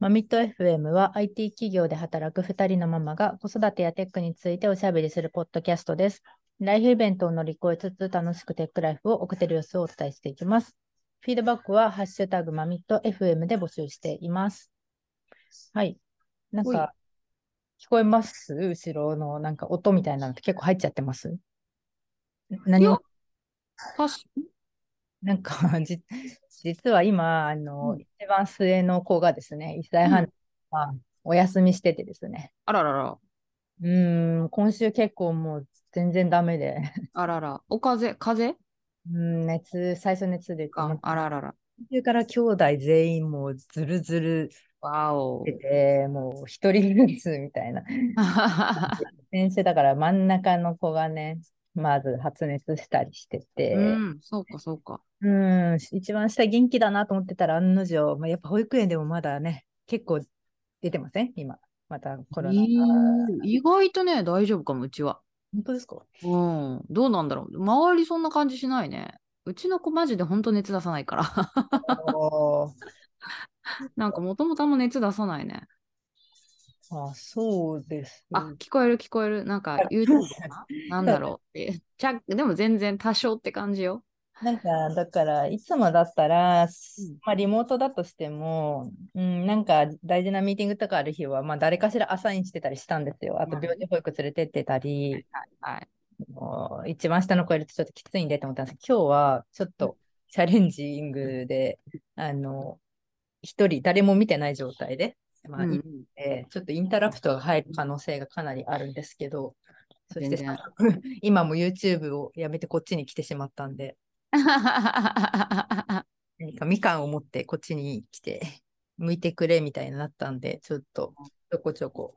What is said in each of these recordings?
マミット FM は IT 企業で働く2人のママが子育てやテックについておしゃべりするポッドキャストです。ライフイベントを乗り越えつつ楽しくテックライフを送っている様子をお伝えしていきます。フィードバックはハッシュタグマミット FM で募集しています。はい。なんか、聞こえます？後ろのなんか音みたいなのって結構入っちゃってます？何も確かなんか、じ、実は今、あの、うん一番末の子がですね、1歳半、まあお休みしててですね、あららら。うーん、今週結構もう全然ダメで、あらら。お風邪？風邪？うん、熱、最初熱出て、もかう。あららら。途中から兄弟全員もうずるずるわお。出て、もう一人ずつみたいな。先週だから真ん中の子がね、まず発熱したりしてて、うん、そうかそうか。うん、一番下元気だなと思ってたら案の定、まあ、やっぱ保育園でもまだね、結構出てません？今。またコロナ。えー意外とね、大丈夫かも、うちは。本当ですか？うん、どうなんだろう。周りそんな感じしないね。うちの子マジで本当熱出さないから。なんかもともとあんま熱出さないね。あ、そうです。あ、聞こえる聞こえる。なんか YouTube かな？なんだろうって。ちゃでも全然多少って感じよ。なんか、だから、いつもだったら、んまあ、リモートだとしても、うん、なんか大事なミーティングとかある日は、まあ、誰かしらアサインしてたりしたんですよ。あと、病児保育連れてってたり、一番下の子いるとちょっときついんでと思ったんですけど、今日はちょっとチャレンジングで、あの、一人誰も見てない状態で、まあ、うんちょっとインタラプトが入る可能性がかなりあるんですけど、そして 今も YouTube をやめてこっちに来てしまったんで、何かみかんを持ってこっちに来て、向いてくれみたいになったんで、ちょっとちょこちょこ、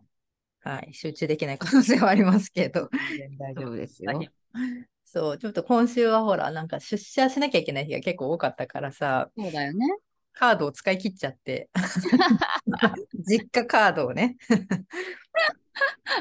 はい、集中できない可能性はありますけど、大丈夫ですよ。そう、ちょっと今週はほら、なんか出社しなきゃいけない日が結構多かったからさ、そうだよね。カードを使い切っちゃって、実家カードをね。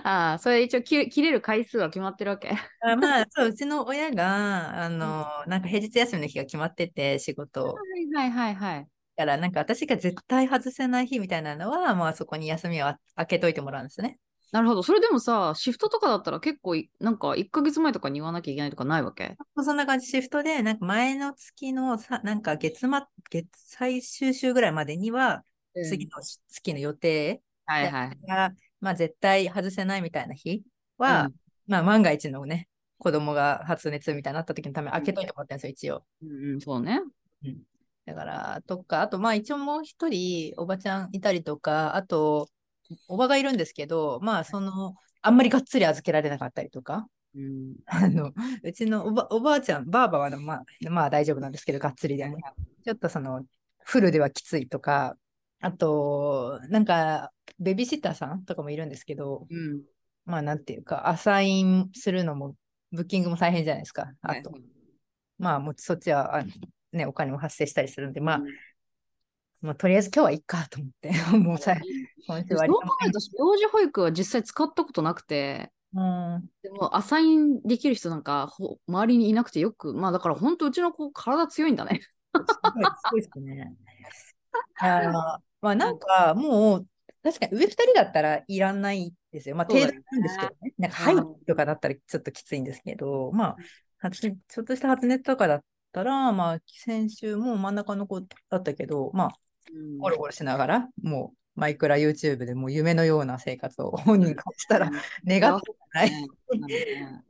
ああ、それ一応切れる回数は決まってるわけ。あまあ、そう、うちの親が、あの、なんか平日休みの日が決まってて、仕事を。はいはいはいはい。だから、なんか私が絶対外せない日みたいなのは、まあそこに休みをあ開けといてもらうんですね。なるほど。それでもさ、シフトとかだったら結構い、なんか1ヶ月前とかに言わなきゃいけないとかないわけ？そんな感じ、シフトで、なんか前の月のさ、なんか月末、月最終週ぐらいまでには、次の月の予定はいはい。が、まあ絶対外せないみたいな日は、うんまあ万が一のね、子供が発熱みたいになった時のために開けといてもらってるんですよ、うんうん、そうね。一応。だから、とか、あとまあ一応もう一人おばちゃんいたりとか、あと、おばがいるんですけど、まあその、あんまりがっつり預けられなかったりとか、うん。あの、うちのおばおばあちゃん、ばあばはまあ、まあ大丈夫なんですけど、がっつりでも。ちょっとその、フルではきついとか、あと、なんか、ベビーシッターさんとかもいるんですけど、うん。まあなんていうか、アサインするのも、ブッキングも大変じゃないですか。あと、まあもうそっちは、あね、お金も発生したりするんで、まあ、まあ、とりあえず今日はいっかと思って、もうさ、今週そう割考えると、幼児保育は実際使ったことなくて、うん、でもアサインできる人なんかほ周りにいなくてよく、まあだから本当うちの子体強いんだね。すごい、ですね。あのまあなんかもう、確かに上2人だったらいらないですよ。まあ程度なんですけどね。なんかうんはいとかだったらちょっときついんですけど、まあ、発ちょっとした発熱とかだったら、まあ先週も真ん中の子だったけど、まあゴロゴロしながら、もうマイクラ YouTube でもう夢のような生活を本人からしたら願ってない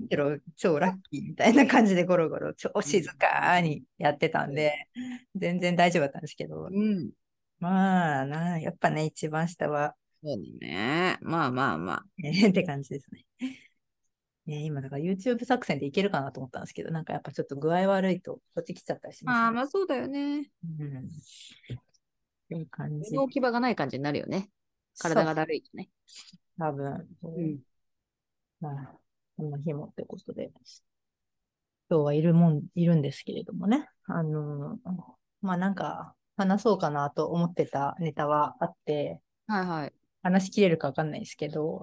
けど、超ラッキーみたいな感じでゴロゴロ超静かにやってたんで、全然大丈夫だったんですけど、うん。まあな、やっぱね、一番下は、そうだね。まあまあまあ。ね、って感じですね。ね今、だから YouTube 作戦でいけるかなと思ったんですけど、なんかやっぱちょっと具合悪いと、こっち来ちゃったりします、ね。まあそうだよね。うん。いう感じ。動き場がない感じになるよね。体がだるいとね。多分、うん。まあ、こんな日もってことで、今日はいるもん、いるんですけれどもね。あの、まあなんか、話そうかなと思ってたネタはあって、はいはい。話しきれるかわかんないですけど、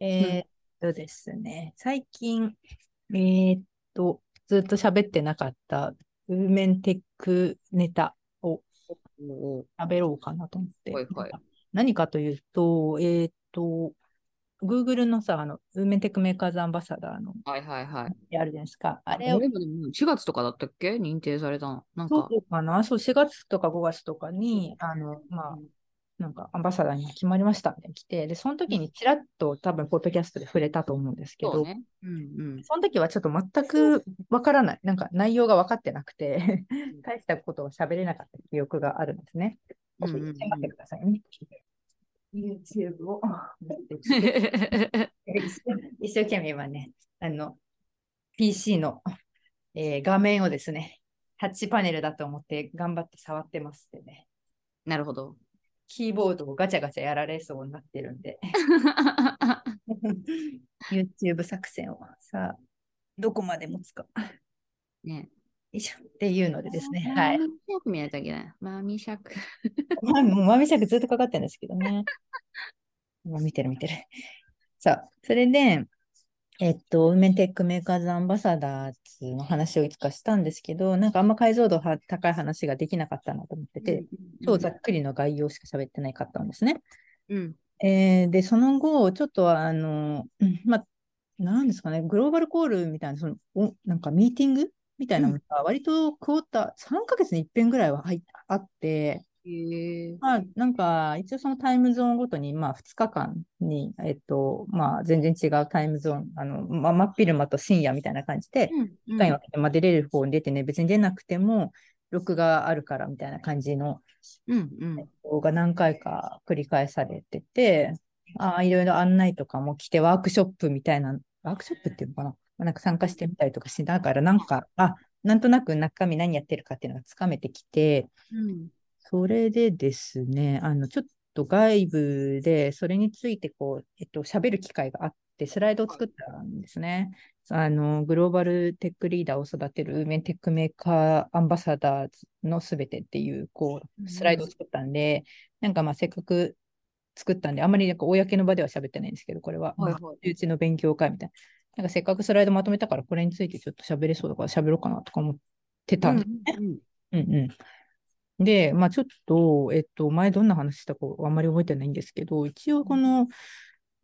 えーっとですね、最近、えーっと、ずっと喋ってなかったウーメンテックネタをお喋ろうかなと思って。はいはい何かというと、えっ、と、Google のさ、あの、ウーメンテックメーカーズアンバサダーの、はいはいはい。あるじゃないですか。ああれを、れもでも4月とかだったっけ？認定されたの。なんか。そうかな、そう、4月とか5月とかに、あの、まあ、なんかアンバサダーに決まりましたみたいに来て、で、その時にちらっと多分、ポッドキャストで触れたと思うんですけど、そうね。うんうん。その時はちょっと全くわからない。なんか内容が分かってなくて、大したことを喋れなかった記憶があるんですね。うんうんうんちょってくださいね。YouTube を 一生懸命今ね、あの、PC の、えー画面をですね、タッチパネルだと思って頑張って触ってますってね、なるほど。キーボードをガチャガチャやられそうになってるんで、YouTube 作戦をさあ、どこまで持つか。ね。よいしょっていうのでですね、はい。マミ尺見ないといけない。マミ尺。まあ、もう豆尺ずっとかかってるんですけどね。もう見てる見てる。さあ、それで、えっと、 Women Techmakers Ambassadors の話をいつかしたんですけど、なんかあんま解像度は高い話ができなかったなと思ってて、超ざっくりの概要しか喋ってないかったんですね。うん。えーで、その後、ちょっとあの、うんまあ、なんですかね、グローバルコールみたいな、そのおなんかミーティングみたいなのが、割とクォーター、3ヶ月に一遍ぐらいは入っあって、まあ、なんか、一応そのタイムゾーンごとに、まあ、2日間に、えっと、まあ、全然違うタイムゾーン、あの、まあ、真っ昼間と深夜みたいな感じで、うん2回に分けて、まあ、出れる方に出てね、別に出なくても、録画あるからみたいな感じのうんうん。動画何回か繰り返されてて、ああ、いろいろ案内とかも来て、ワークショップみたいな、ワークショップっていうのかな、まあなんか参加してみたりとかしながら、なんか、あ、なんとなく中身何やってるかっていうのがつかめてきて、うん。それでですね、あの、ちょっと外部で、それについて、こう、えっと、喋る機会があって、スライドを作ったんですね。あの、グローバルテックリーダーを育てる Women Techmaker Ambassadors のすべてっていう、こう、スライドを作ったんで、なんかまあ、せっかく作ったんで、あんまりなんか公の場では喋ってないんですけど、これは、はいはいまあうちの勉強会みたいな。なんかせっかくスライドまとめたから、これについてちょっと喋れそうだから喋ろうかなとか思ってたんですね。うんうんうん。で、まあちょっと、えっと、前どんな話したかあんまり覚えてないんですけど、一応この、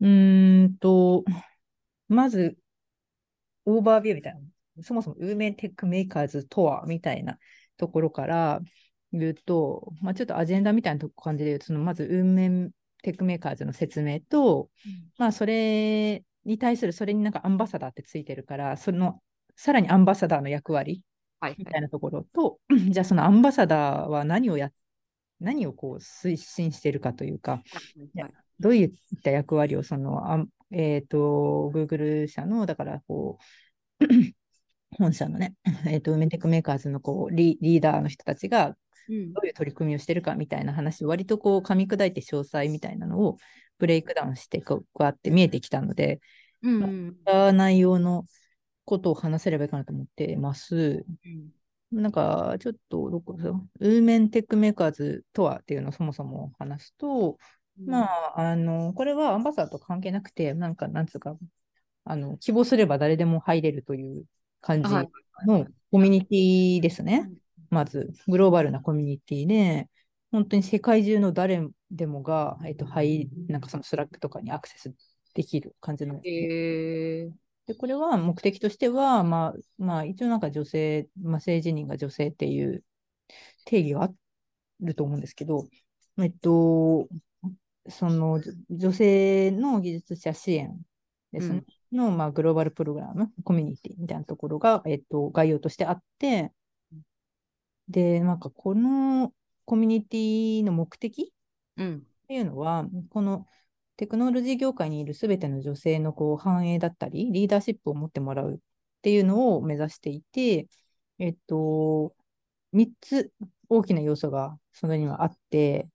うーんと、まず、オーバービューみたいな、そもそも Women Techmakers とはみたいなところから言うと、まあちょっとアジェンダみたいな感じで言うと、そのまず Women Techmakers の説明と、まあそれに対する、それになんかアンバサダーってついてるから、その、さらにアンバサダーの役割はいみたいなところと、じゃあそのアンバサダーは何をや、何をこう推進しているかというか、はい。はいどういった役割をその、あんえっ、と、Google 社の、だからこう、本社のね、えっ、と、 Women Techmakers のこうリリーダーの人たちがうん。どういう取り組みをしてるかみたいな話を割とこう噛み砕いて詳細みたいなのをブレイクダウンしてこうやって見えてきたので、うんそういった内容のことを話せればいいかなと思ってます。うんなんか、ちょっと、どこだ Women Techmakers とはっていうのをそもそも話すと、まあ、あの、これはアンバサダーと関係なくて、なんか、なんつうか、あの、希望すれば誰でも入れるという感じはいのコミュニティですね。まず、グローバルなコミュニティで、本当に世界中の誰でもが、えっと、はい、なんかその Slack とかにアクセスできる感じの。へえ。で、これは目的としては、まあ、まあ、一応なんか女性、まあ、政治人が女性っていう定義があると思うんですけど、えっと、そのじ女性の技術者支援ですね、の、まあ、グローバルプログラム、コミュニティみたいなところが、えっと、概要としてあって、で、なんかこのコミュニティの目的うん。っていうのは、このテクノロジー業界にいるすべての女性のこう繁栄だったり、リーダーシップを持ってもらうっていうのを目指していて、えっと、3つ大きな要素がそれにはあって、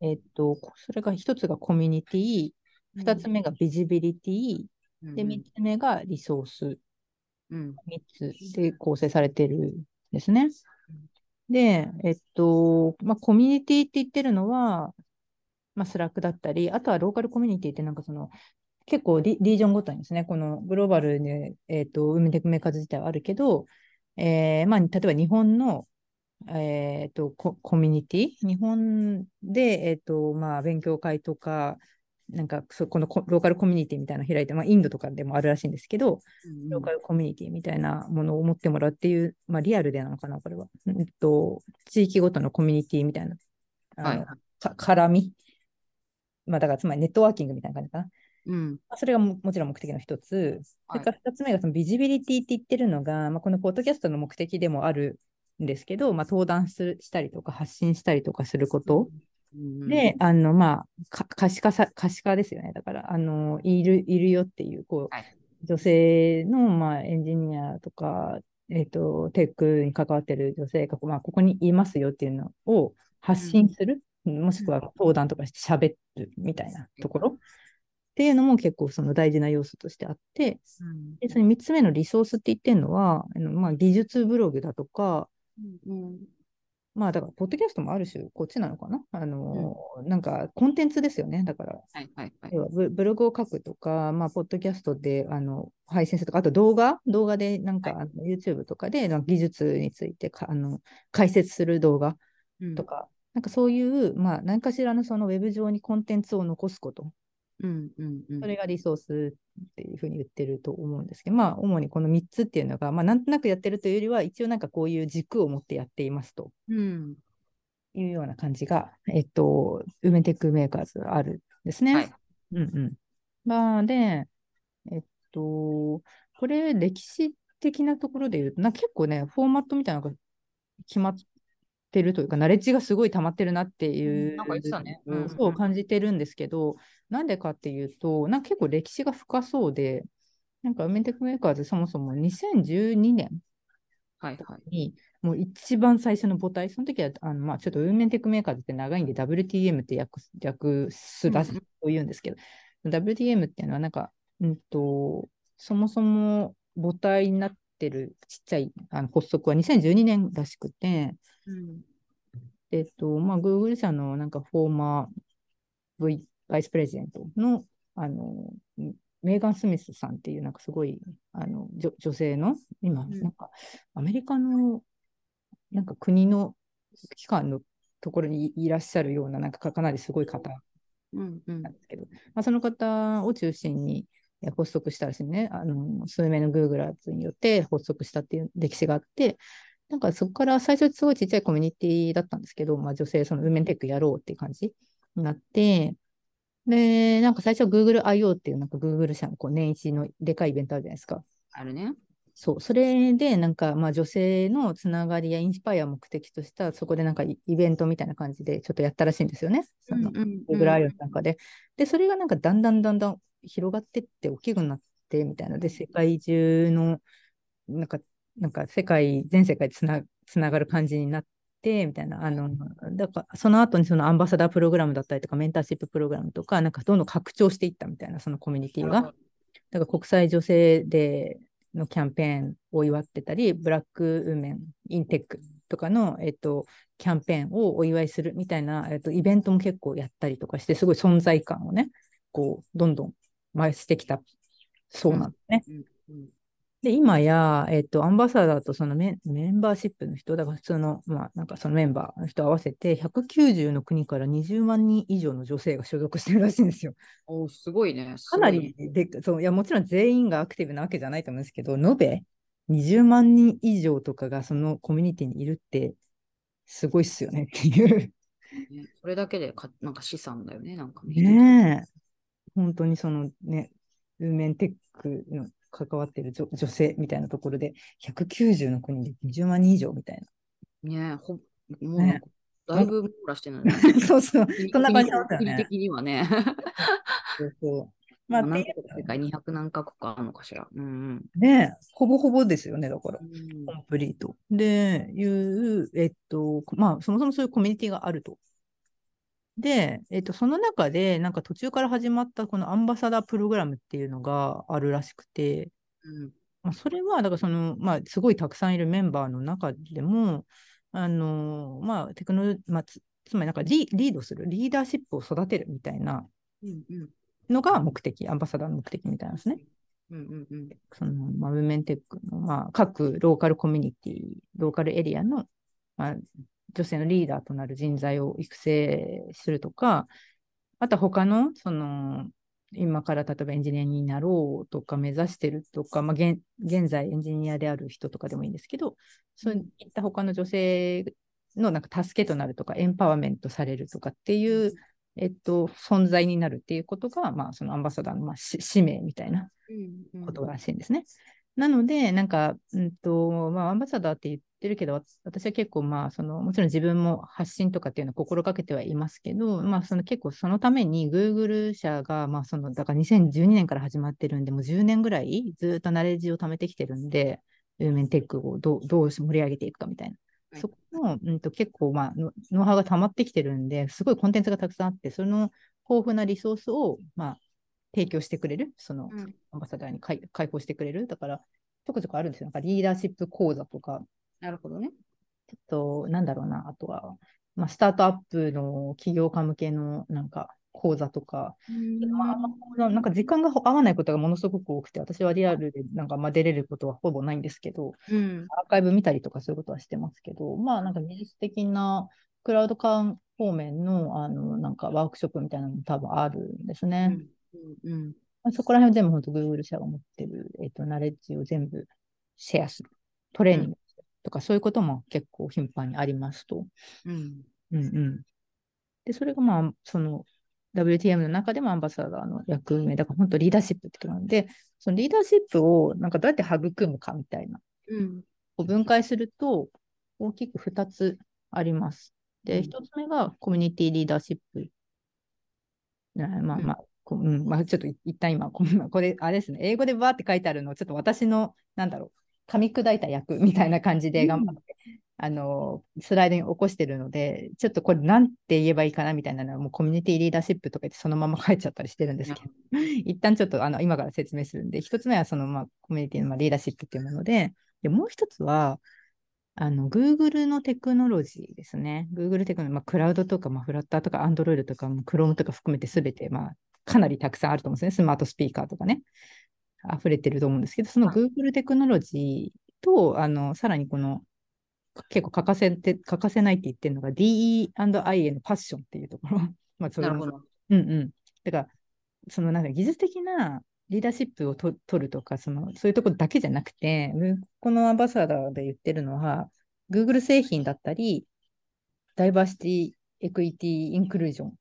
えっと、それが1つがコミュニティ、2つ目がビジビリティ、で、3つ目がリソース。うん。3つで構成されてるんですね。で、えっと、まあ、コミュニティって言ってるのは、まあ、 Slack だったり、あとはローカルコミュニティってなんかその、結構リリージョンごとにですね、このグローバルで、えっと、 Women Techmakers 自体はあるけど、えーまあ、例えば日本のえーと、ココミュニティ日本で、えーとまあ、勉強会とか、なんかそこのローカルコミュニティみたいなの開いて、まあ、インドとかでもあるらしいんですけど、うん、ローカルコミュニティみたいなものを持ってもらうっていう、まあ、リアルでなのかな、これは。えっと、地域ごとのコミュニティみたいな、はい、か絡み、まあ、だからつまりネットワーキングみたいな感じかな。うん、それがもちろん目的の一つ。それから二つ目がそのビジビリティって言ってるのが、まあ、このポッドキャストの目的でもあるんですけど、まあ、登壇するしたりとか発信したりとかすること。うん、で、あの、まあ、可視化さ、可視化ですよね。だから、あの、いる、いるよっていう、こう、はい、女性の、まあ、エンジニアとか、えっ、ー、と、テックに関わってる女性が、まあ、ここにいますよっていうのを発信する。うん、もしくは登壇とかして喋るみたいなところ？っていうのも結構その大事な要素としてあって、うん、でその3つ目のリソースって言ってるのは、あのまあ、技術ブログだとか、うん、まあだから、ポッドキャストもある種、こっちなのかな？あの、うん、なんかコンテンツですよね。だから、はいはいはい、ブログを書くとか、まあ、ポッドキャストであの配信するとか、あと動画？動画でなんか、はい、YouTube とかで技術についてかあの解説する動画とか、うん、なんかそういう、まあ、何かしらのそのウェブ上にコンテンツを残すこと。うんうんうん、それがリソースっていうふうに言ってると思うんですけど、まあ、主にこの3つっていうのが、まあ、なんとなくやってるというよりは、一応なんかこういう軸を持ってやっていますと、うん、いうような感じが、えっと、ウメテックメーカーズあるんですね。はい、うんうん。まあ、で、えっと、これ、歴史的なところで言うと、な結構ね、フォーマットみたいなのが決まってるというか、ナレッジがすごい溜まってるなっていう、そう感じてるんですけど、なんでかっていうと、なんか結構歴史が深そうで、なんか Women Techmakers そもそも2012年はいはい、もう一番最初の母体、その時はあの、まあ、ちょっと Women Techmakers って長いんで WTM って略略すらと言うんですけど、うん、WTM っていうのはなんか、うんと、そもそも母体になってるちっちゃいあの発足は2012年らしくて、うん、えっと、まあ、Google 社のなんかフォーマー V バイスプレゼントの、あの、メーガン・スミスさんっていう、なんかすごい、あの、女性の、今、なんか、アメリカの、なんか国の機関のところにいらっしゃるような、なんかかなりすごい方なんですけど、うんうん、まあ、その方を中心に発足したらしいね、あの数名のグーグラーズによって発足したっていう歴史があって、なんかそこから最初すごいちっちゃいコミュニティだったんですけど、まあ、女性、そのウーメンテックやろうっていう感じになって、で、なんか最初は Google I.O. っていうなんか Google 社のこう年一のでかいイベントあるじゃないですか。あるね。そう、それでなんかまあ女性のつながりやインスパイアを目的としたそこでなんかイベントみたいな感じでちょっとやったらしいんですよね。その Google I.O. なんかで。で、それがなんかだんだんだんだん広がってって大きくなってみたいなで、世界中のなんか、なんか世界、全世界でつなつながる感じになって、みたいな、あの、だからその後にそのアンバサダープログラムだったりとか、メンターシッププログラムとか、なんかどんどん拡張していったみたいな、そのコミュニティが。だから国際女性デーのキャンペーンを祝ってたり、ブラックウーメンインテックとかの、えっと、キャンペーンをお祝いするみたいな、えっと、イベントも結構やったりとかして、すごい存在感をね、こう、どんどん増してきたそうなんですね。うんうんうんで、今や、えっと、アンバサダーとそのメメンバーシップの人、だから普通の、まあ、なんかそのメンバーの人合わせて、190の国から20万人以上の女性が所属してるらしいんですよ。おすごいね。かなりでそういや、もちろん全員がアクティブなわけじゃないと思うんですけど、延べ20万人以上とかがそのコミュニティにいるって、すごいっすよねっていう。ね、それだけでかなんか資産だよね、なんかね。ねえ。本当にそのね、ウーメンテックの関わってる女女性みたいなところで、190の国で20万人以上みたいな。ねえ、ほもう、ね、だいぶ網羅してるね。そうそう、そんな感じだったよね。的にはね。そうそう。まあ、世界200何カ国あるのかしら。うんうん、ねほぼほぼですよね、だから、うん、コンプリート。で、いう、えっと、まあ、そもそもそういうコミュニティがあるとで、えっと、その中で、なんか途中から始まったこのアンバサダープログラムっていうのがあるらしくて、うん。まあ、それは、だからその、まあ、すごいたくさんいるメンバーの中でも、あの、まあ、テクノまあ、つつまりなんかリリードする、リーダーシップを育てるみたいなのが目的、アンバサダーの目的みたいなんですね。うんうんうん、そのまあ、ウメンテックの、まあ、各ローカルコミュニティ、ローカルエリアのまあ、女性のリーダーとなる人材を育成するとか、あとは他の、その、今から例えばエンジニアになろうとか目指してるとか、まあ、現現在エンジニアである人とかでもいいんですけど、そういった他の女性のなんか助けとなるとか、エンパワーメントされるとかっていう、えっと、存在になるっていうことが、まあ、そのアンバサダーの、まあ、使命みたいなことらしいんですね。なので、なんか、うんとまあ、アンバサダーって言ってるけど、私は結構、まあ、その、もちろん自分も発信とかっていうのを心がけてはいますけど、まあ、その結構そのために Google 社が、まあ、その、だから2012年から始まってるんで、もう10年ぐらいずっとナレッジを貯めてきてるんで、ウーメンテックをどうどう盛り上げていくかみたいな。そこの、うん、と結構、まあ、ノウハウが溜まってきてるんで、すごいコンテンツがたくさんあって、その豊富なリソースを、まあ、提供してくれる、その、アンバサダーに開放してくれる？だから、ちょこちょこあるんですよ。なんかリーダーシップ講座とか。なるほどね。ちょっと、なんだろうな、あとは、まあ、スタートアップの起業家向けのなんか講座とか、まあ、なんか時間が合わないことがものすごく多くて、私はリアルでなんかまあ出れることはほぼないんですけど、うん、アーカイブ見たりとかそういうことはしてますけど、まあなんか技術的なクラウド化方面のあのなんかワークショップみたいなのも多分あるんですね。うん、うんそこら辺全部本当 Google 社が持ってる、えっ、ー、と、ナレッジを全部シェアする。トレーニングとか、そういうことも結構頻繁にありますと。うん。うんうん。で、それがまあ、その WTM の中でもアンバサダーの役目、だから本当リーダーシップってことなんで、そのリーダーシップをなんかどうやって育むかみたいな、うん、を分解すると大きく2つあります。で、1つ目がコミュニティリーダーシップ。まあまあ、うんまあ、ちょっと一旦今、これ、あれですね、英語でバーって書いてあるのを、ちょっと私の、なんだろう、噛み砕いた役みたいな感じで頑張って、うん、あの、スライドに起こしてるので、ちょっとこれなんて言えばいいかなみたいなのは、もうコミュニティリーダーシップとか言ってそのまま書いちゃったりしてるんですけど、うん、一旦ちょっとあの今から説明するんで、一つ目はその、まあ、コミュニティの、まあ、リーダーシップっていうもので、でもう一つは、あの、Google のテクノロジーですね。Google テクノロジー、まあ、クラウドとか、まあ、フラッターとか、Android とか、Chrome とか含めてすべて、まあ、かなりたくさんあると思うんですね。スマートスピーカーとかね。溢れてると思うんですけど、その Google テクノロジーと、あの、さらにこの、結構欠かせて、欠かせないって言ってるのが DE&I へのパッションっていうところ。まあ、それなるほど。うんうん。だから、そのなんか技術的なリーダーシップをと取るとか、その、そういうところだけじゃなくて、このアンバサダーで言ってるのは、Google 製品だったり、ダイバーシティ、エクイティ、インクルージョン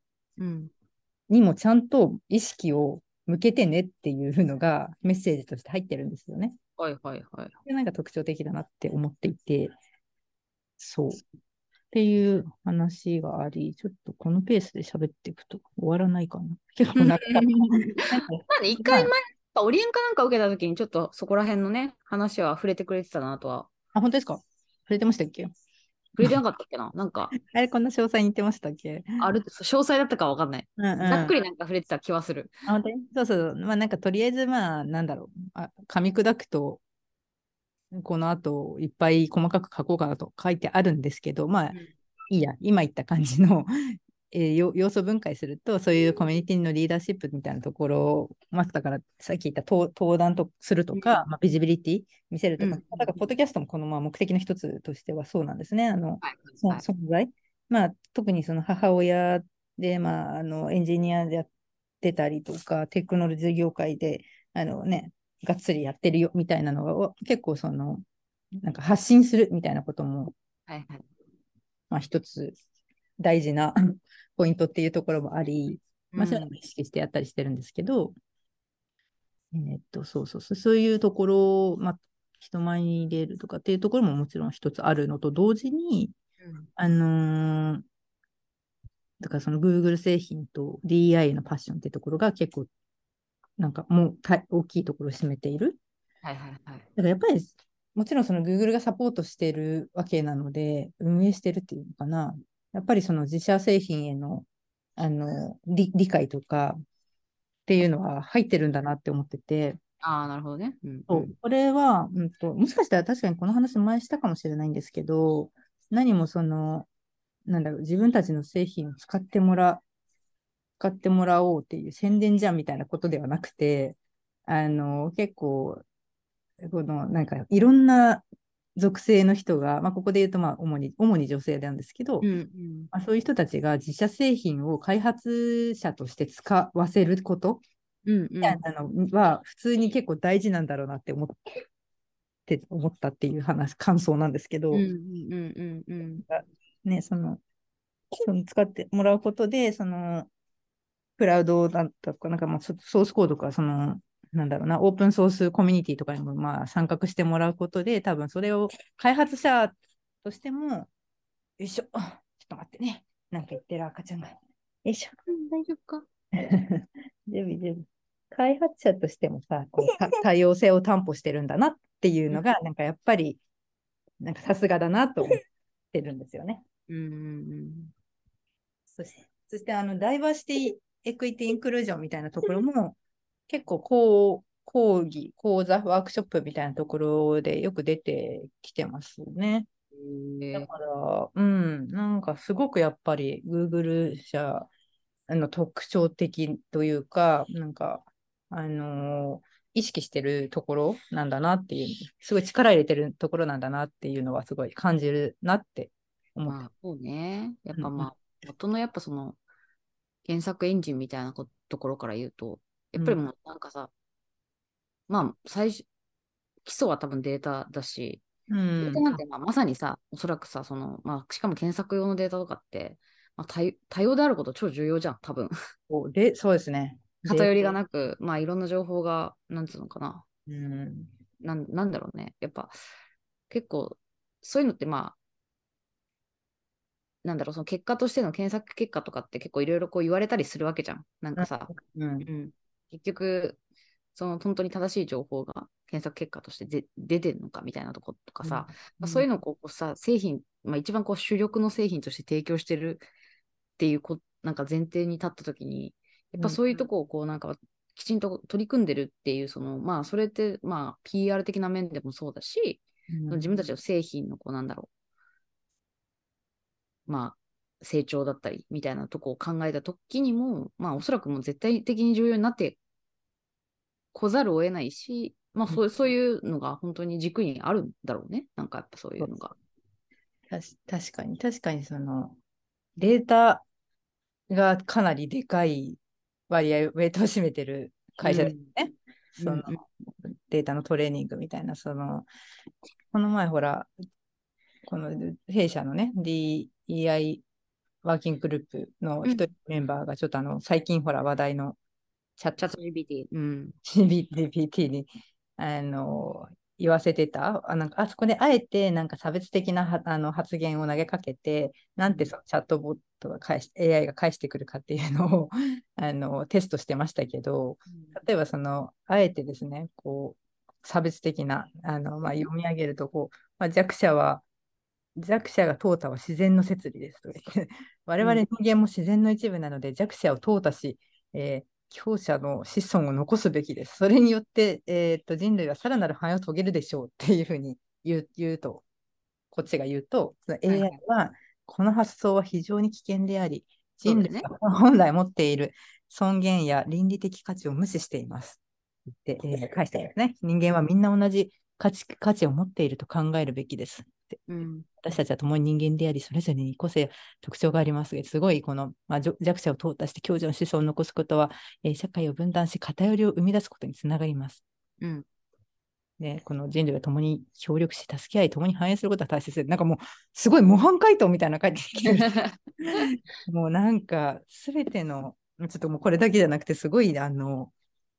にもちゃんと意識を向けてねっていうのがメッセージとして入ってるんですよね。はいはいはい。でなんか特徴的だなって思っていて、そう。っていう話があり、ちょっとこのペースで喋っていくと終わらないかな。結構長かった。一回前、オリエンかなんか受けたときにちょっとそこら辺のね、話は触れてくれてたなとは。あ、本当ですか？触れてましたっけ？触れてなかったっけな？なんか。あれ、こんな詳細に言ってましたっけ？ある、詳細だったかわかんない、うんうん。ざっくりなんか触れてた気はする。あ、本当に？そうそう。まあなんかとりあえずまあなんだろう。あ噛み砕くと、この後いっぱい細かく書こうかなと書いてあるんですけど、まあ、うん、いいや、今言った感じのえー、要素分解すると、そういうコミュニティのリーダーシップみたいなところを、まあ、だからさっき言った登登壇とするとか、うん、まあ、ビジビリティ見せるとか、うん、だからポッドキャストもこのまあ目的の一つとしてはそうなんですね。あの、はい、存在。まあ、特にその母親で、まあ、あのエンジニアでやってたりとか、テクノロジー業界で、あのね、がっつりやってるよみたいなのを結構その、なんか発信するみたいなことも、はいはい、まあ一つ大事な ポイントっていうところもあり、まあ、そういうのも意識してやったりしてるんですけど、うん、えー、っと、そうそうそう、そういうところを、まあ、人前に入れるとかっていうところももちろん一つあるのと同時に、うん、あのー、だからその Google 製品と DI のパッションっていうところが結構、なんかもう大きいところを占めている。はいはいはい。だからやっぱり、もちろんその Google がサポートしているわけなので、運営してるっていうのかな。やっぱりその自社製品へのあの理理解とかっていうのは入ってるんだなって思ってて。ああ、なるほどね。うん、そうこれは、うんと、もしかしたら確かにこの話前したかもしれないんですけど、何もその、なんだろう、自分たちの製品を使ってもら、使ってもらおうっていう宣伝じゃんみたいなことではなくて、あの、結構、この、なんか、いろんな属性の人が、まあ、ここで言うとまあ主に主に女性なんですけど、うんうん。まあ、そういう人たちが自社製品を開発者として使わせることみたいなのは普通に結構大事なんだろうなって思って思ったっていう話感想なんですけど、ね、そのその使ってもらうことでそのクラウドだったとかなんかまあソソースコードとかそのなんだろうなオープンソースコミュニティとかにもまあ参画してもらうことで多分それを開発者としてもよいしょちょっと待ってね。なんか言ってる赤ちゃんが。よいしょ。うん大丈夫か？準備準備。開発者としてもさ、こうた多様性を担保してるんだなっていうのが、なんかやっぱり、なんかさすがだなと思ってるんですよね。うんうん。そして、そしてあの、ダイバーシティ、エクイティ、インクルージョンみたいなところも、結構こう、講義、講座、ワークショップみたいなところでよく出てきてますね。だから、うん、なんかすごくやっぱり Google 社の特徴的というか、なんか、あのー意識してるところなんだなっていう、すごい力入れてるところなんだなっていうのはすごい感じるなって思って。まあそうねやっぱまあ元のやっぱその検索エンジンみたいなこところから言うとやっぱりもうなんかさ、まあ最初基礎は多分データだし、うデーんタなんてまあまさにさ、おそらくさ、その、まあ、しかも検索用のデータとかって、まあ、多様多様であること超重要じゃん、多分。で、そうですね。偏りがななく、まあ、いろんな情報が、なんつうのかな、うん。なんなんだろうね。やっぱ、結構、そういうのって、まあ、なんだろう、その結果としての検索結果とかって結構いろいろこう言われたりするわけじゃん。なんかさ、うんう。ん、結局、その本当に正しい情報が検索結果としてで出てるのかみたいなとことかさ、まあ、そういうのをこうさ、製品、まあ、一番こう主力の製品として提供してるっていうこなんか前提に立ったときに、やっぱそういうとこをこうなんかきちんと取り組んでるっていう、そのまあそれってまあ PR 的な面でもそうだし、うん。自分たちの製品のこうなんだろう、まあ成長だったりみたいなとこを考えたときにも、まあおそらくもう絶対的に重要になってこざるを得ないし、まあそうそういうのが本当に軸にあるんだろうね。なんかやっぱそういうのが。確かに、確かにそのデータがかなりでかい割合、ウェイトを占めてる会社ですね。そのうんデータのトレーニングみたいな、その、この前ほら、この弊社のね、DEI ワーキンググループの一人メンバーがちょっとあの、最近ほら話題のチャット GPT。うん。GPT にあの言わせてたあなんかあそこであえてなんか差別的なはあの発言を投げかけてなんてそのチャットボットが返し AI が返してくるかっていうのを あのテストしてましたけど例えばそのあえてですねこう差別的なあの、まあ、読み上げるとこう、まあ、弱者は弱者が淘汰は自然の摂理ですとか言って 我々人間も自然の一部なので弱者を淘汰し、えー強者の子孫を残すべきです。それによって、えー、と人類はさらなる繁栄を遂げるでしょうっていうふうに言うと、こっちが言うと、AI はこの発想は非常に危険であり、人類が本来持っている尊厳や倫理的価値を無視しています。って、えー返しね。人間はみんな同じ価値価値を持っていると考えるべきです。うん。私たちは共に人間であり、それぞれに個性や特徴がありますが、すごいこの、まあ、弱者を淘汰して強者の子孫を残すことは、えー社会を分断し、偏りを生み出すことにつながります。うん。ね、この人類が共に協力し、助け合い、共に繁栄することは大切です。なんかもう、すごい模範解答みたいな感じで来てる もうなんか、すべての、ちょっともうこれだけじゃなくて、すごい、あの、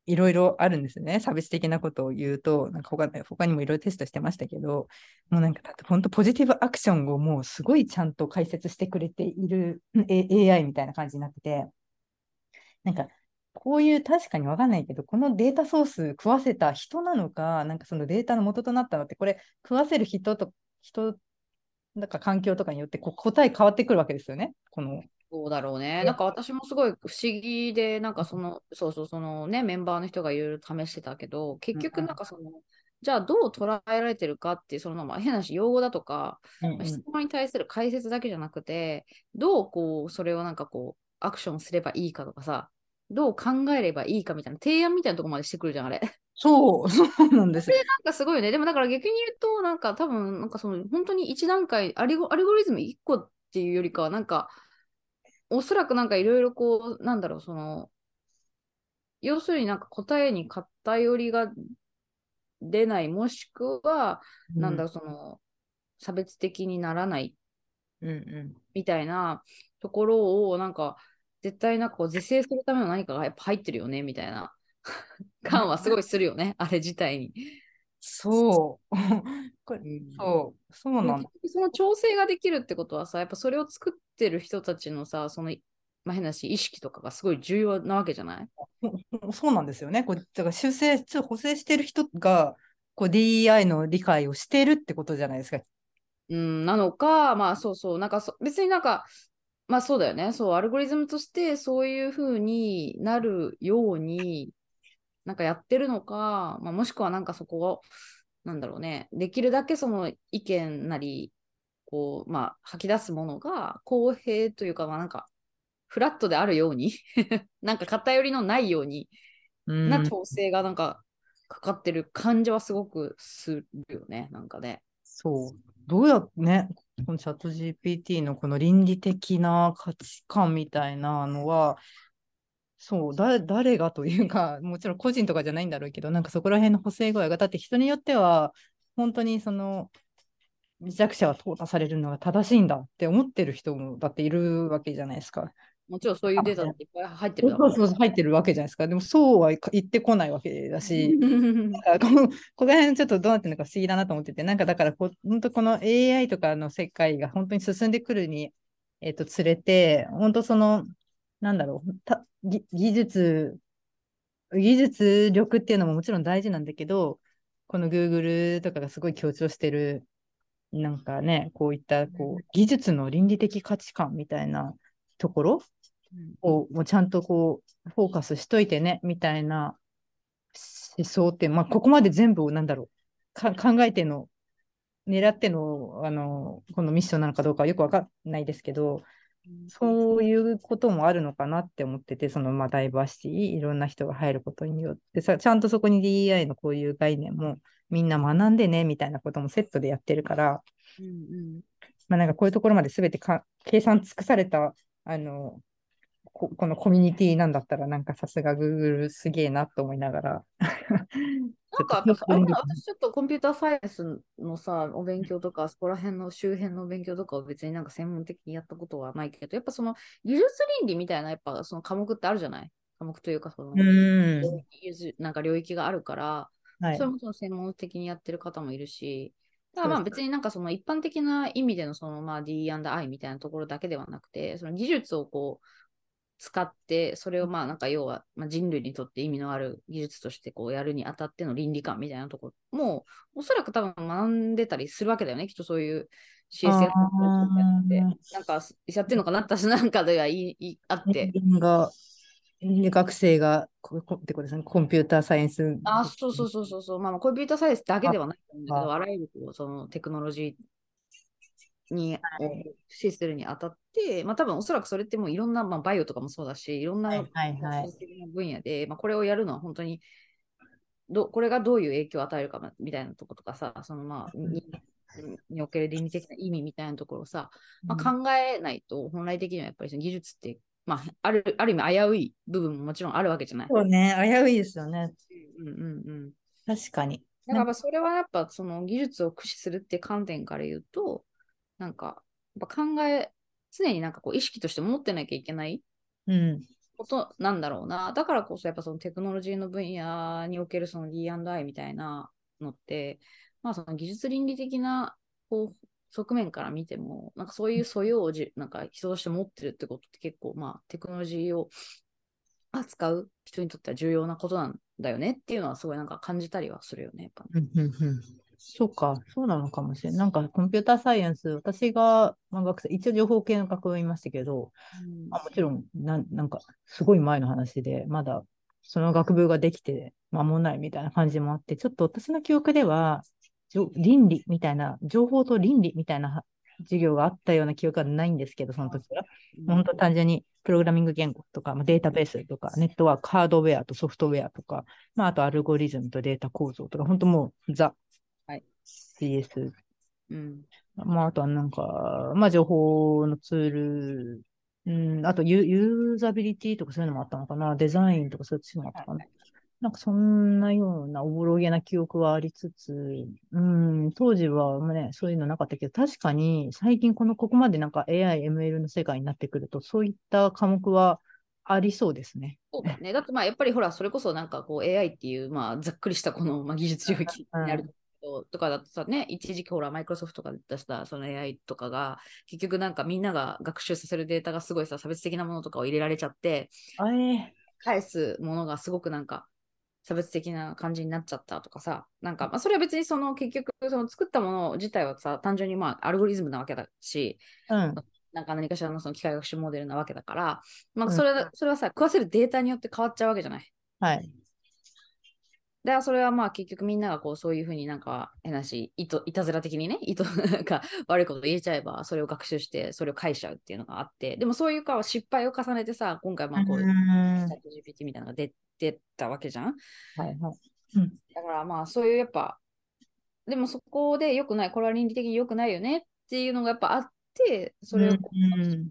いろいろあるんですね。差別的なことを言うと、なんか他他にもいろいろテストしてましたけど、もうなんか、本当ポジティブアクションをもうすごいちゃんと解説してくれている AI みたいな感じになってて、なんか、こういう確かにわかんないけど、このデータソース食わせた人なのか、なんかそのデータの元となったのって、これ食わせる人と人、なんか環境とかによってこ答え変わってくるわけですよね。このそうだろうね。やなんか私もすごい不思議で、なんかその、そうそう、そのね、メンバーの人がいろいろ試してたけど、結局なんかその、じゃあどう捉えられてるかっていう、そのまあ変な話、用語だとか、うんうんまあ質問に対する解説だけじゃなくて、どうこう、それをなんかこう、アクションすればいいかとかさ、どう考えればいいかみたいな提案みたいなところまでしてくるじゃん、あれ。そう、そうなんですよ。なんかすごいよね。でもだから逆に言うと、なんか多分、なんかその本当に一段階、アリゴアルゴリズム1個っていうよりかは、なんか、おそらくなんかいろいろこう、なんだろう、その、要するになんか答えに偏りが出ない、もしくは、うんなんだろう、その、差別的にならないうんうん。みたいなところを、なんか、絶対なんかこう是正するための何かがやっぱ入ってるよね、みたいな 感はすごいするよね、あれ自体に。そう。これうんそう、そうなんだ。その調整ができるってことはさ、やっぱそれを作ってる人たちのさ、その、まあ、変なし、意識とかがすごい重要なわけじゃない？そうなんですよね。こうだから修正、ちょっと補正してる人が、こう DEI の理解をしてるってことじゃないですか。うん、なのか、まあそうそう、なんかそ別になんか、まあそうだよね、そう、アルゴリズムとしてそういうふうになるように、なんかやってるのか、まあ、もしくはなんかそこを、なんだろうね、できるだけその意見なり、こう、まあ吐き出すものが公平というか、まあなんか、フラットであるように、なんか偏りのないようにうんな調整がなんかかかってる感じはすごくするよね、なんかね。そう。どうやってね、このチャット GPT のこの倫理的な価値観みたいなのは、そう、だ誰がというか、もちろん個人とかじゃないんだろうけど、なんかそこら辺の補正具合が、だって人によっては、本当にその、弱者は淘汰されるのが正しいんだって思ってる人もだっているわけじゃないですか。もちろんそういうデータっていっぱい入ってるそうそう入ってるわけじゃないですか。でもそうは言ってこないわけだし、うんなんかこのここら辺ちょっとどうなってるのか不思議だなと思ってて、なんかだからこう、本当この AI とかの世界が本当に進んでくるに、えっとつれて、本当その、なんだろう、たぎ技術、技術力っていうのももちろん大事なんだけど、この Google とかがすごい強調してる、なんかね、こういったこう技術の倫理的価値観みたいなところをもうちゃんとこうフォーカスしといてねみたいな思想って、まあ、ここまで全部をなんだろうか考えての狙ってのあのこのミッションなのかどうかはよくわかんないですけどそういうこともあるのかなって思っててそのまあダイバーシティいろんな人が入ることによってさちゃんとそこに DEI のこういう概念もみんな学んでねみたいなこともセットでやってるから、うんうん。まあ、なんかこういうところまで全てか計算尽くされたあのここのコミュニティなんだったら、なんかさすが Google すげえなと思いながら。なんか私私ちょっとコンピューターサイエンスのさ、お勉強とか、そこら辺の周辺の勉強とかを別になんか専門的にやったことはないけど、やっぱその技術倫理みたいなやっぱその科目ってあるじゃない？科目というかその、なんか領域があるから、はい。それもその専門的にやってる方もいるし、だからまあ別になんかその一般的な意味でのそのまあ D&I みたいなところだけではなくて、その技術をこう使って、それをまあなんか要はまあ人類にとって意味のある技術としてこうやるにあたっての倫理観みたいなところもおそらく多分学んでたりするわけだよね、きっとそういう CSF みたいなんかやってんのかな私なんかではいいあって。学生がここってことですね、コンピューターサイエンス。あ、そうそうそうそうそう。まあ、まあコンピューターサイエンスだけではないんだけど、ああらゆるこうそのテクノロジーに、を駆使するにあたって、まあ多分おそらくそれってもういろんな、まあ、バイオとかもそうだし、いろんな分野で、まあ、これをやるのは本当にど、これがどういう影響を与えるかみたいなとことかさ、そのまあ、ににおける倫理的な意味みたいなところをさ、まあ、考えないと、本来的にはやっぱりその技術って、まあ、あるある意味危うい部分ももちろんあるわけじゃない？そうね、危ういですよね。うんうんうん。確かに。だからまあそれはやっぱその技術を駆使するって観点から言うと、なんかやっぱ考え、常になんかこう意識として持ってなきゃいけないうん。ことなんだろうな。だからこそやっぱそのテクノロジーの分野におけるその D&I みたいなのって、まあその技術倫理的なこう側面から見ても、なんかそういう素養をじなんか人として持ってるってことって結構まあテクノロジーを扱う人にとっては重要なことなんだよねっていうのはすごいなんか感じたりはするよね。やっぱねうんうんうんそうか、そうなのかもしれない。なんかコンピューターサイエンス、私が、まあ、学生、一応情報系の学部をいましたけど、まあ、もちろんなん、なんか、すごい前の話で、まだその学部ができて間もないみたいな感じもあって、ちょっと私の記憶では、倫理みたいな、情報と倫理みたいな授業があったような記憶はないんですけど、その時は。うん本当単純にプログラミング言語とか、まあ、データベースとか、ネットワーク、ハードウェアとソフトウェアとか、まあ、あとアルゴリズムとデータ構造とか、本当もうザ、はい CS、うんまあ、あとはなんか、まあ、情報のツール、うん、あとユユーザビリティとかそういうのもあったのかな、デザインとかそういうのもあったかな。なんかそんなようなおぼろげな記憶はありつつ、うん、当時はね、そういうのなかったけど、確かに最近この、ここまでなんか AI、ML の世界になってくると、そういった科目はありそうですね。そうだね。だってまあやっぱりほら、それこそなんかこう AI っていう、まあざっくりしたこの、まあ、技術領域になるけどとかだとさね、一時期ほら、マイクロソフトが出したその AI とかが、結局なんかみんなが学習させるデータがすごいさ、差別的なものとかを入れられちゃって、返すものがすごくなんか差別的な感じになっちゃったとかさ、なんか、まあ、それは別にその結局その作ったもの自体はさ、単純にまあアルゴリズムなわけだし、うん。なんか何かしらのその機械学習モデルなわけだから、まあ、うんそれ,、それはさ、食わせるデータによって変わっちゃうわけじゃない？はい。だからそれはまあ結局みんながこうそういうふうになんか変なし、いといたずら的にね、意図 なんか悪いこと言えちゃえば、それを学習して、それを返しちゃうっていうのがあって、でもそういうか失敗を重ねてさ、今回まあこう、チャット GPT みたいなのが出てたわけじゃん。いはい。うん。だからまあそういうやっぱ、でもそこで良くない、これは倫理的に良くないよねっていうのがやっぱあって、それを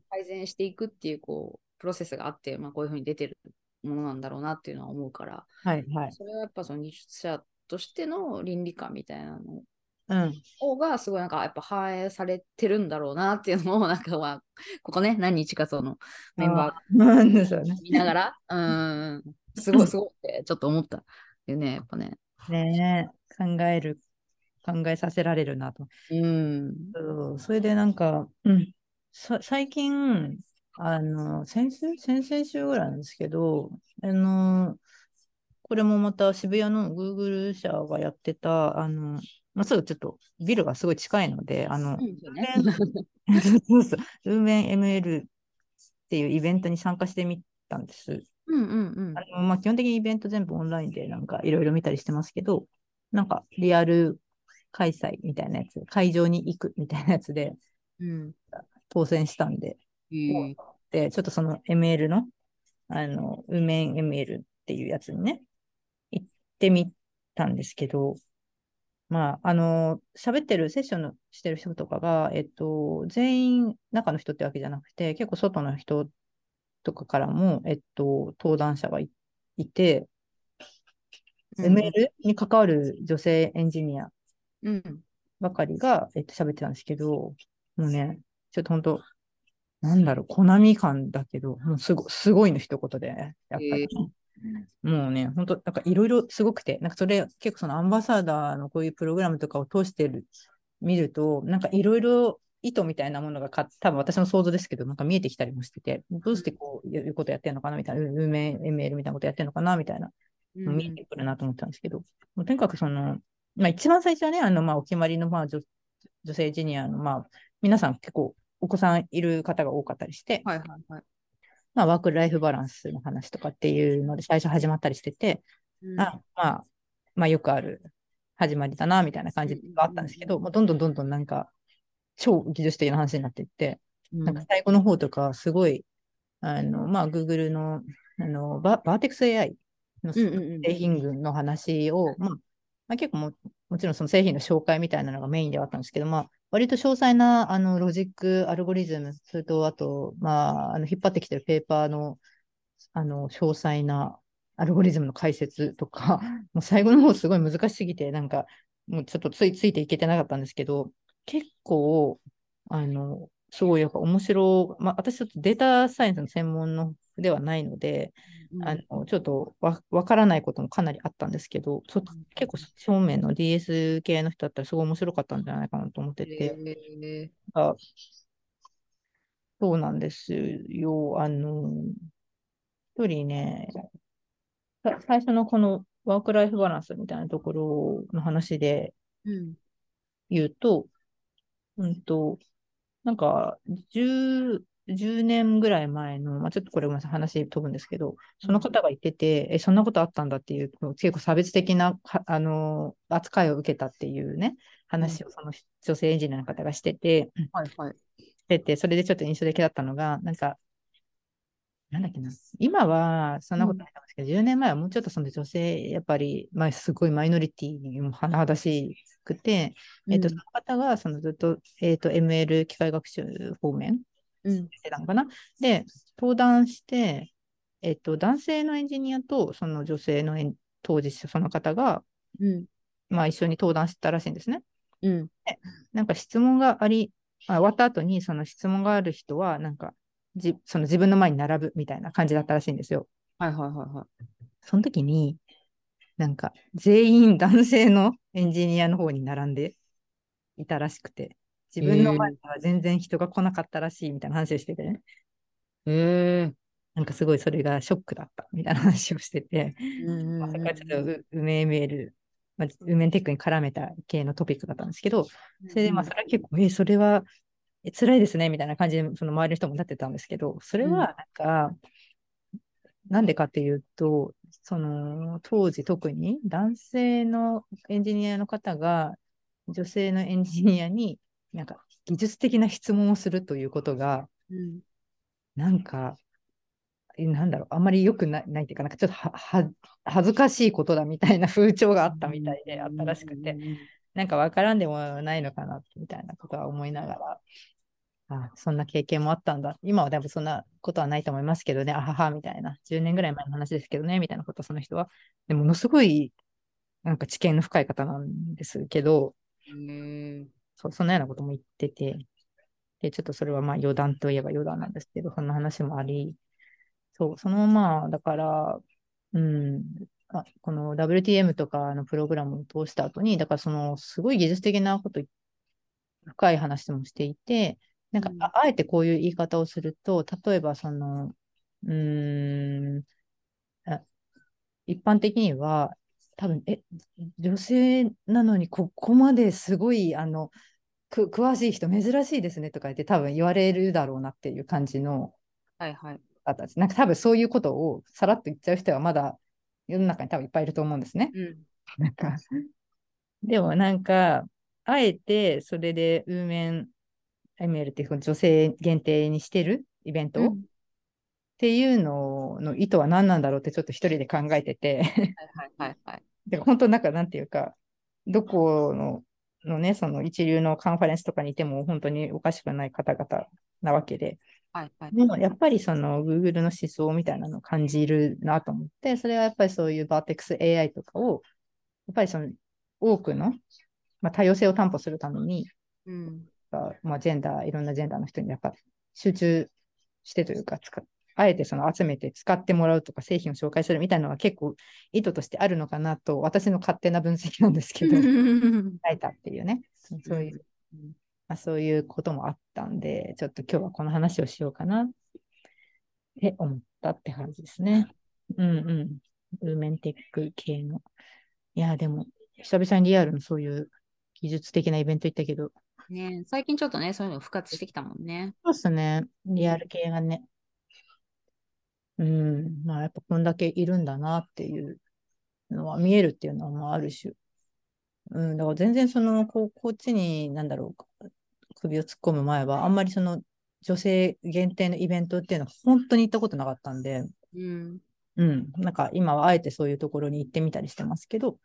改善していくっていうこうプロセスがあって、まあこういうふうに出てるものなんだろうなっていうのは思うから、はいはい。それはやっぱその技術者としての倫理観みたいなのうん。方がすごいなんかやっぱ反映されてるんだろうなっていうのをなんかまあここね何日かそのメンバー。見ながらうーんすごいすごいってちょっと思ったよねやっぱねねえ考える、考えさせられるなと。うんそうそれでなんか、うん、さ最近、あの、先週、先々週ぐらいなんですけど、あの、これもまた渋谷の Google 社がやってた、あの、まあ、すぐちょっとビルがすごい近いので、あの、ーメン ML っていうイベントに参加してみたんです。うんうんうん。あのまあ、基本的にイベント全部オンラインでなんかいろいろ見たりしてますけど、なんかリアル開催みたいなやつ、会場に行くみたいなやつでうん。当選したんで、で、ちょっとその ML の、あの、ウメン ML っていうやつにね、行ってみたんですけど、まあ、あの、喋ってる、セッションのしてる人とかが、えっと、全員中の人ってわけじゃなくて、結構外の人とかからも、えっと、登壇者がいいて、ML に関わる女性エンジニアうん。ばかりが、えっと、喋ってたんですけど、もうね、ちょっと本当、なんだろう、コナミ感だけど、もうすごすごいの一言で、やっぱり。もうね、本当なんかいろいろすごくて、なんかそれ結構そのアンバサダーのこういうプログラムとかを通してる、見ると、なんかいろいろ意図みたいなものがか多分私の想像ですけど、なんか見えてきたりもしてて、どうしてこういうことやってんのかなみたいな、運命 ML みたいなことやってんのかなみたいな、うん見えてくるなと思ったんですけど、もうとにかくその、まあ一番最初はね、あの、まあお決まりのまあ女女性ジュニアの、まあ皆さん結構お子さんいる方が多かったりして、はいはいはい。まあワークライフバランスの話とかっていうので最初始まったりしてて、うん。あまあ、まあよくある始まりだな、みたいな感じがあったんですけど、もうどんどんどんどんなんか超技術的な話になっていって、うん。なんか最後の方とかすごい、あの、まあ Google の、あの、ババーテックス AI の製品群の話を、まあ、まあ、結構ももちろんその製品の紹介みたいなのがメインではあったんですけど、まあ、割と詳細なあのロジック、アルゴリズム、それとあと、まあ、あの引っ張ってきてるペーパーのあの詳細なアルゴリズムの解説とか、もう最後の方すごい難しすぎて、なんか、もうちょっとついついていけてなかったんですけど、結構、あの、すごいやっぱ面白い、まあ、私ちょっとデータサイエンスの専門のではないので、うんあのちょっとわわからないこともかなりあったんですけど、そ結構正面の DS 系の人だったらすごい面白かったんじゃないかなと思ってて、へえあそうなんですよ。あの、一人ね、さ最初のこのワークライフバランスみたいなところの話でうん。言うと、うんと、なんか、10、10年ぐらい前の、まあ、ちょっとこれごめんなさい話飛ぶんですけど、その方が言ってて、え、そんなことあったんだっていう、結構差別的な、はあの、扱いを受けたっていうね、話をその女性エンジニアの方がしてて、はいはい。してて、それでちょっと印象的だったのが、なんか、なんだっけな、今はそんなことないと思うんですけど、10年前はもうちょっとその女性、やっぱり、まあ、すごいマイノリティにも甚だしくて、えっと、うんその方がそのずっと,、えっと ML 機械学習方面うん。してたのかな？で、登壇して、えっと、男性のエンジニアとその女性の当事者、その方が、うん。まあ、一緒に登壇してたらしいんですね。うん。なんか質問があり、あ終わった後にその質問がある人は、なんかじその自分の前に並ぶみたいな感じだったらしいんですよ。はいはいはいはい。その時に、なんか全員男性のエンジニアの方に並んでいたらしくて、自分の前には全然人が来なかったらしいみたいな話をしててね、へえ。なんかすごいそれがショックだったみたいな話をしてて、うんまあ、そこはちょっとう梅メール、まあ、梅テックに絡めた系のトピックだったんですけど、それでまあそれは結構、え、それはえ辛いですねみたいな感じで、その周りの人もなってたんですけど、それはなんか、なんでかっていうと、その当時特に男性のエンジニアの方が女性のエンジニアになんか技術的な質問をするということが、うんなんか、えなんだろう、あんまり良くないないっていうか、なんかちょっとはは恥ずかしいことだみたいな風潮があったみたいで、あったらしくて、。なんかわからんでもないのかなみたいなことは思いながら、あそんな経験もあったんだ。今は多分そんなことはないと思いますけどね、あははみたいな、10年ぐらい前の話ですけどね、みたいなことその人は。でも、ものすごい、なんか知見の深い方なんですけど、へえ。そうそんなようなことも言ってて、で、ちょっとそれはまあ余談といえば余談なんですけど、そんな話もあり、そう、そのまあ、だから、うん、あこの WTM とかのプログラムを通した後に、だからそのすごい技術的なこと、深い話もしていて、なんかうんああえてこういう言い方をすると、例えばその、うーん、あ一般的には、多分、え、女性なのにここまですごい、あの、く詳しい人珍しいですねとか言って多分言われるだろうなっていう感じのはいはい。なんか多分そういうことをさらっと言っちゃう人はまだ世の中に多分いっぱいいると思うんですね。うん。なんか、でもなんか、あえてそれでウーメン ML っていう女性限定にしてるイベント、っうんていうのの意図は何なんだろうってちょっと一人で考えてて、はいはいはい。で本当なんかなんていうか、どこののね、その一流のカンファレンスとかにいても本当におかしくない方々なわけで、はいはい。でもやっぱりその Google の思想みたいなのを感じるなと思って、それはやっぱりそういう Vertex AI とかを、やっぱりその多くの、まあ、多様性を担保するために、うん。まあ、ジェンダー、いろんなジェンダーの人にやっぱ集中してというか、あえてその集めて使ってもらうとか製品を紹介するみたいなのは結構意図としてあるのかなと、私の勝手な分析なんですけど、書いたっていうね、そうそういう、まあ、そういうこともあったんで、ちょっと今日はこの話をしようかなって思ったって感じですね。うんうん。ウーメンテック系の。いや、でも、久々にリアルのそういう技術的なイベント行ったけど、ね最近ちょっとね、そういうの復活してきたもんね。そうですね。リアル系がね。うん。まあ、やっぱこんだけいるんだなっていうのは見えるっていうのは、まあ、ある種。うん。だから全然その、こう、こっちに、なんだろう、首を突っ込む前は、あんまりその、女性限定のイベントっていうのは本当に行ったことなかったんで、うん。うん。なんか今はあえてそういうところに行ってみたりしてますけど、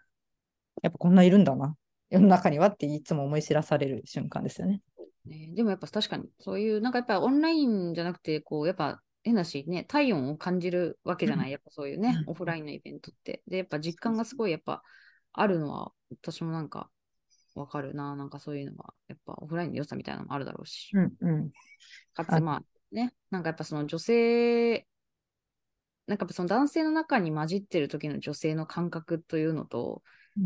やっぱこんないるんだな。世の中にはっていつも思い知らされる瞬間ですよね。ね、でもやっぱ確かに、そういう、なんかやっぱオンラインじゃなくて、こう、やっぱ変だし、ね、体温を感じるわけじゃない、やっぱそういうね、うんオフラインのイベントって。で、やっぱ実感がすごいやっぱあるのは、私もなんかわかるな、なんかそういうのは、やっぱオフラインの良さみたいなのもあるだろうし。うんうん。かあつまあね、なんかやっぱその女性、なんかやっぱその男性の中に混じってる時の女性の感覚というのと、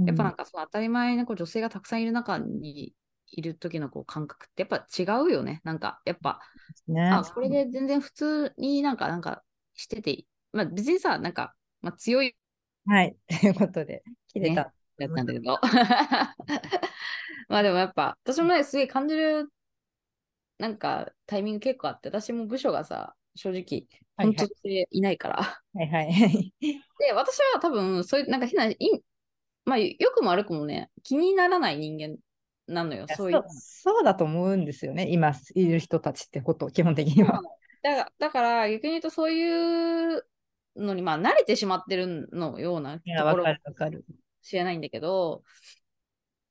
やっぱなんかその当たり前のこう女性がたくさんいる中にいる時のこう感覚ってやっぱ違うよね。なんかやっぱ、ね、あ、これで全然普通になんかなんかしてて、まあ別にさ、なんか、まあ、強いはい。ということで、切れた。やったんだけど。まあでもやっぱ、私もね、すげえ感じる、なんかタイミング結構あって、私も部署がさ、正直、はいはい本当にいないから。はいはい。で、私は多分、そういう、なんか変な、いまあ、よくも悪くもね、気にならない人間なのよ。そそういう。そうだと思うんですよね、今いる人たちってこと、基本的には。だだから、逆に言うと、そういうのに、まあ、慣れてしまってるのようなところかるわかる。もしれないんだけど、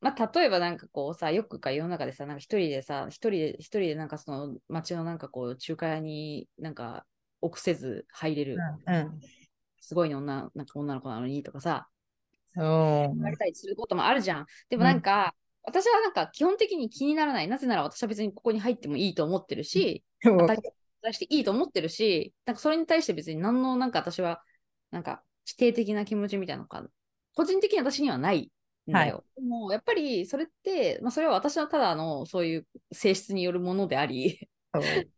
まあ、例えばなんかこうさ、よくか世の中でさ、なんか一人でさ、一人で、一人でなんかその街のなんかこう、中華屋になんか臆せず入れる、うん。すごい女、なんか女の子なのにとかさ、うん。言われたりすることもあるじゃん。でもなんか、私はなんか基本的に気にならない。なぜなら私は別にここに入ってもいいと思ってるし、うん当たり前していいと思ってるし、なんかそれに対して別に何のなんか私は、なんか否定的な気持ちみたいなのが、個人的に私にはないんだよ。でもやっぱりそれって、まあそれは私のただのそういう性質によるものであり、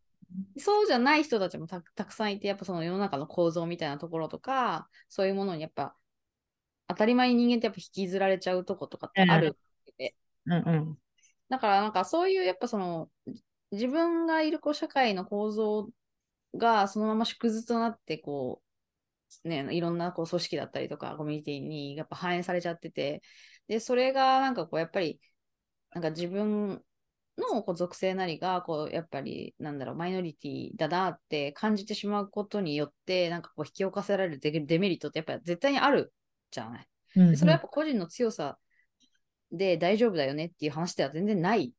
そうじゃない人たちもたたくさんいて、やっぱその世の中の構造みたいなところとか、そういうものにやっぱ、当たり前に人間ってやっぱ引きずられちゃうとことかってある。うんうん。だからなんかそういうやっぱその、自分がいるこう社会の構造がそのまま縮図となってこう、ね、いろんなこう組織だったりとかコミュニティにやっぱ反映されちゃってて、で、それがなんかこうやっぱり、なんか自分のこう属性なりが、こうやっぱりなんだろう、マイノリティだなって感じてしまうことによって、なんかこう引き起こせられるデデメリットってやっぱ絶対にあるじゃない。うんでそれはやっぱ個人の強さで大丈夫だよねっていう話では全然ない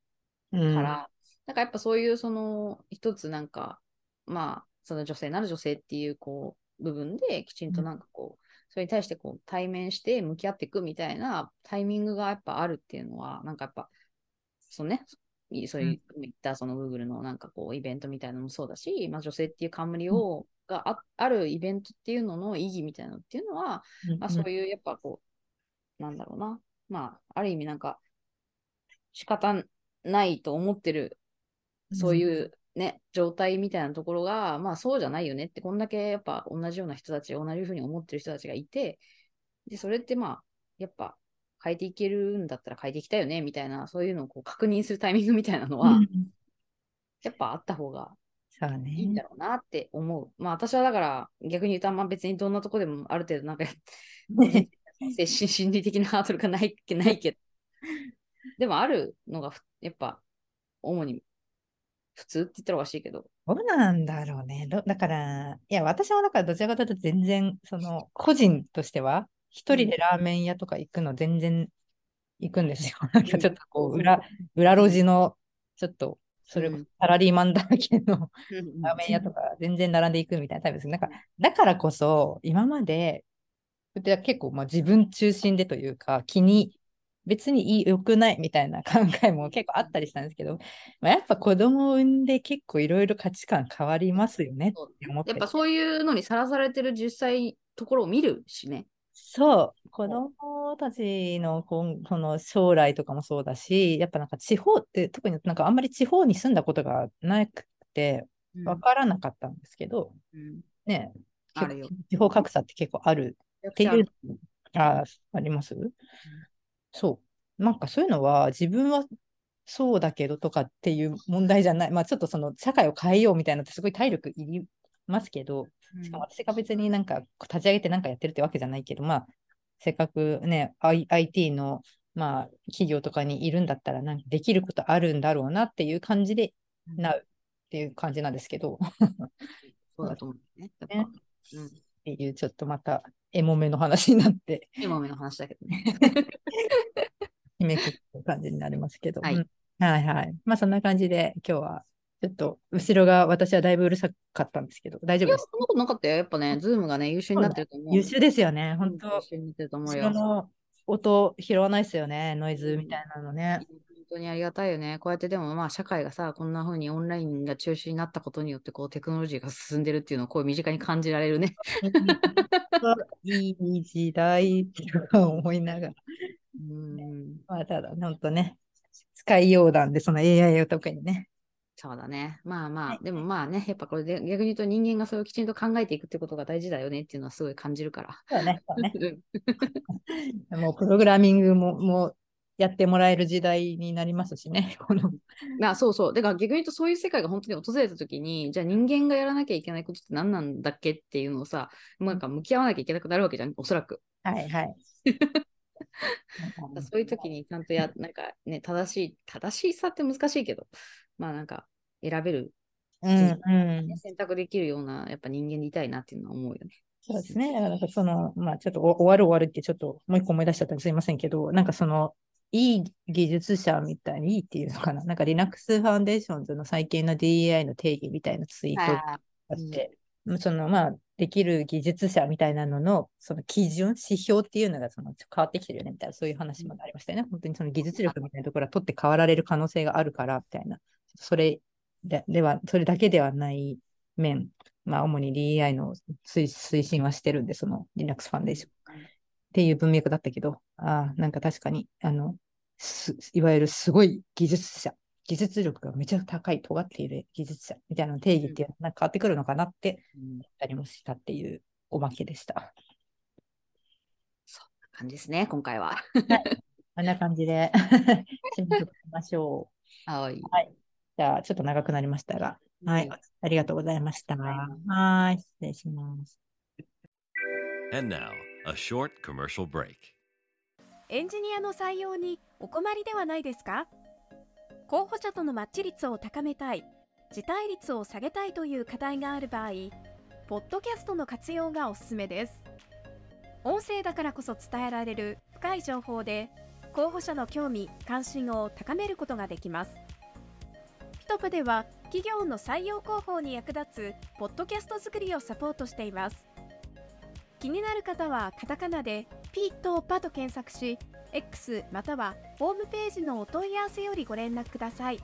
うん。から、なんかやっぱそういうその一つなんか、まあ、その女性なる女性っていうこう部分できちんとなんかこう、それに対してこう対面して向き合っていくみたいなタイミングがやっぱあるっていうのは、なんかやっぱ、そのね、いそういう、言ったその Google のなんかこうイベントみたいなのもそうだし、まあ女性っていう冠を、がああるイベントっていうのの意義みたいなのっていうのは、まあ、そういうやっぱこう、なんだろうな、まあ、ある意味なんか、仕方ないと思ってる、そういうね、状態みたいなところが、まあそうじゃないよねって、こんだけやっぱ同じような人たち、同じふうに思ってる人たちがいて、で、それってまあ、やっぱ変えていけるんだったら変えていきたいよね、みたいな、そういうのをこう確認するタイミングみたいなのは、うんやっぱあった方が。いいんだろうなって思う。まあ私はだから逆に言うとあんま別にどんなとこでもある程度なんか 精神 心理的なハードルがないないけど。でもあるのがふやっぱ主に普通って言ったらおかしいけど。どうなんだろうね。どだから、いや、私はだからどちらかというと全然、その、個人としては、一人でラーメン屋とか行くの全然行くんですよ。なんかちょっとこう、裏、裏路地の、ちょっと、それこそうん。サラリーマンだらけのラーメン屋とか全然並んでいくみたいなタイプです。なんか、だからこそ、今まで、で結構まあ自分中心でというか、気に、別にいい良くないみたいな考えも結構あったりしたんですけど、まあ、やっぱ子供を産んで結構いろいろ価値観変わりますよねって思ってやっぱそういうのにさらされてる実際ところを見るしね。そう、子供たちのこの将来とかもそうだし、やっぱなんか地方って、特になんかあんまり地方に住んだことがなくて、うん。わからなかったんですけど、うん。ね、地方格差って結構ある。っていう、ああります、そう。なんかそういうのは自分はそうだけどとかっていう問題じゃない。まあちょっとその社会を変えようみたいなのってすごい体力いりますけど、しかも私が別になんか立ち上げてなんかやってるってわけじゃないけど、まあせっかくね、I- IT のまあ企業とかにいるんだったらなんかできることあるんだろうなっていう感じでうんなうっていう感じなんですけど、っ そうだと思うね。ねうん。ていうちょっとまたエモめの話になって、エモめの話だけどね。締めくくる感じになりますけど。はいうんはいはい。まあそんな感じで今日はちょっと後ろが私はだいぶうるさかったんですけど、大丈夫ですそんなことなかったよ。やっぱね、 Zoom がね、優秀になってると思う。優秀ですよね。本当うん優秀になってると思うよ。の音拾わないですよね。ノイズみたいなのね。本当にありがたいよね。こうやってでもまあ社会がさ、こんな風にオンラインが中心になったことによってこうテクノロジーが進んでるっていうのをこう身近に感じられるね。いい時代とか思いながら。うん。まあただ、本当ね、使いようなんで、その AI を特にね。そうだね。まあまあ、はいでもまあね、やっぱこれで逆に言うと人間がそれをきちんと考えていくってことが大事だよねっていうのはすごい感じるから。そうね、そうね。う んもうプログラミングももうやってもらえる時代になりますしね。このまあそうそう。だから逆に言うとそういう世界が本当に訪れたときに、じゃあ人間がやらなきゃいけないことって何なんだっけっていうのをさ、もうなんか向き合わなきゃいけなくなるわけじゃん、おそらく。はいはい。そういう時にちゃんとや、なんかね、正しい、正しさって難しいけど、まあなんか選べる、うんうん、選択できるようなやっぱ人間でいたいなっていうのは思うよね。そうですね。だからその、まあちょっと終わる終わるってちょっともう一個思い出しちゃったらすいませんけど、なんかその、いい技術者みたいにいいっていうのかな。なんか Linux ファンデーションズの最近の DEI の定義みたいなツイートがあって、そのまあできる技術者みたいなののその基準、指標っていうのがその変わってきてるよねみたいな、そういう話もありましたよね。本当にその技術力みたいなところは取って代わられる可能性があるからみたいな。それででは、それだけではない面、まあ主に DEI の推推進はしてるんで、その Linux ファンデーション。っていう文脈だったけど、ああ、なんか確かに、あの、いわゆるすごい技術者、技術力がめちゃ高い、尖っている技術者みたいな定義っていうのが変わってくるのかなって思ったりもしたっていうおまけでした。そんな感じですね、今回は。はい。こんな感じで 締めてみましょう。はい。はい。じゃあ、ちょっと長くなりましたが、はい。ありがとうございました。はい。失礼します。And now, a short commercial break. エンジニアの採用にお困りではないですか？候補者とのマッチ率を高めたい、辞退率を下げたいという課題がある場合、ポッドキャストの活用がおすすめです。音声だからこそ伝えられる深い情報で、候補者の興味・関心を高めることができます。ピトプでは企業の採用広報に役立つポッドキャスト作りをサポートしています。気になる方はカタカナでピーとパと検索し、X またはホームページのお問い合わせよりご連絡ください。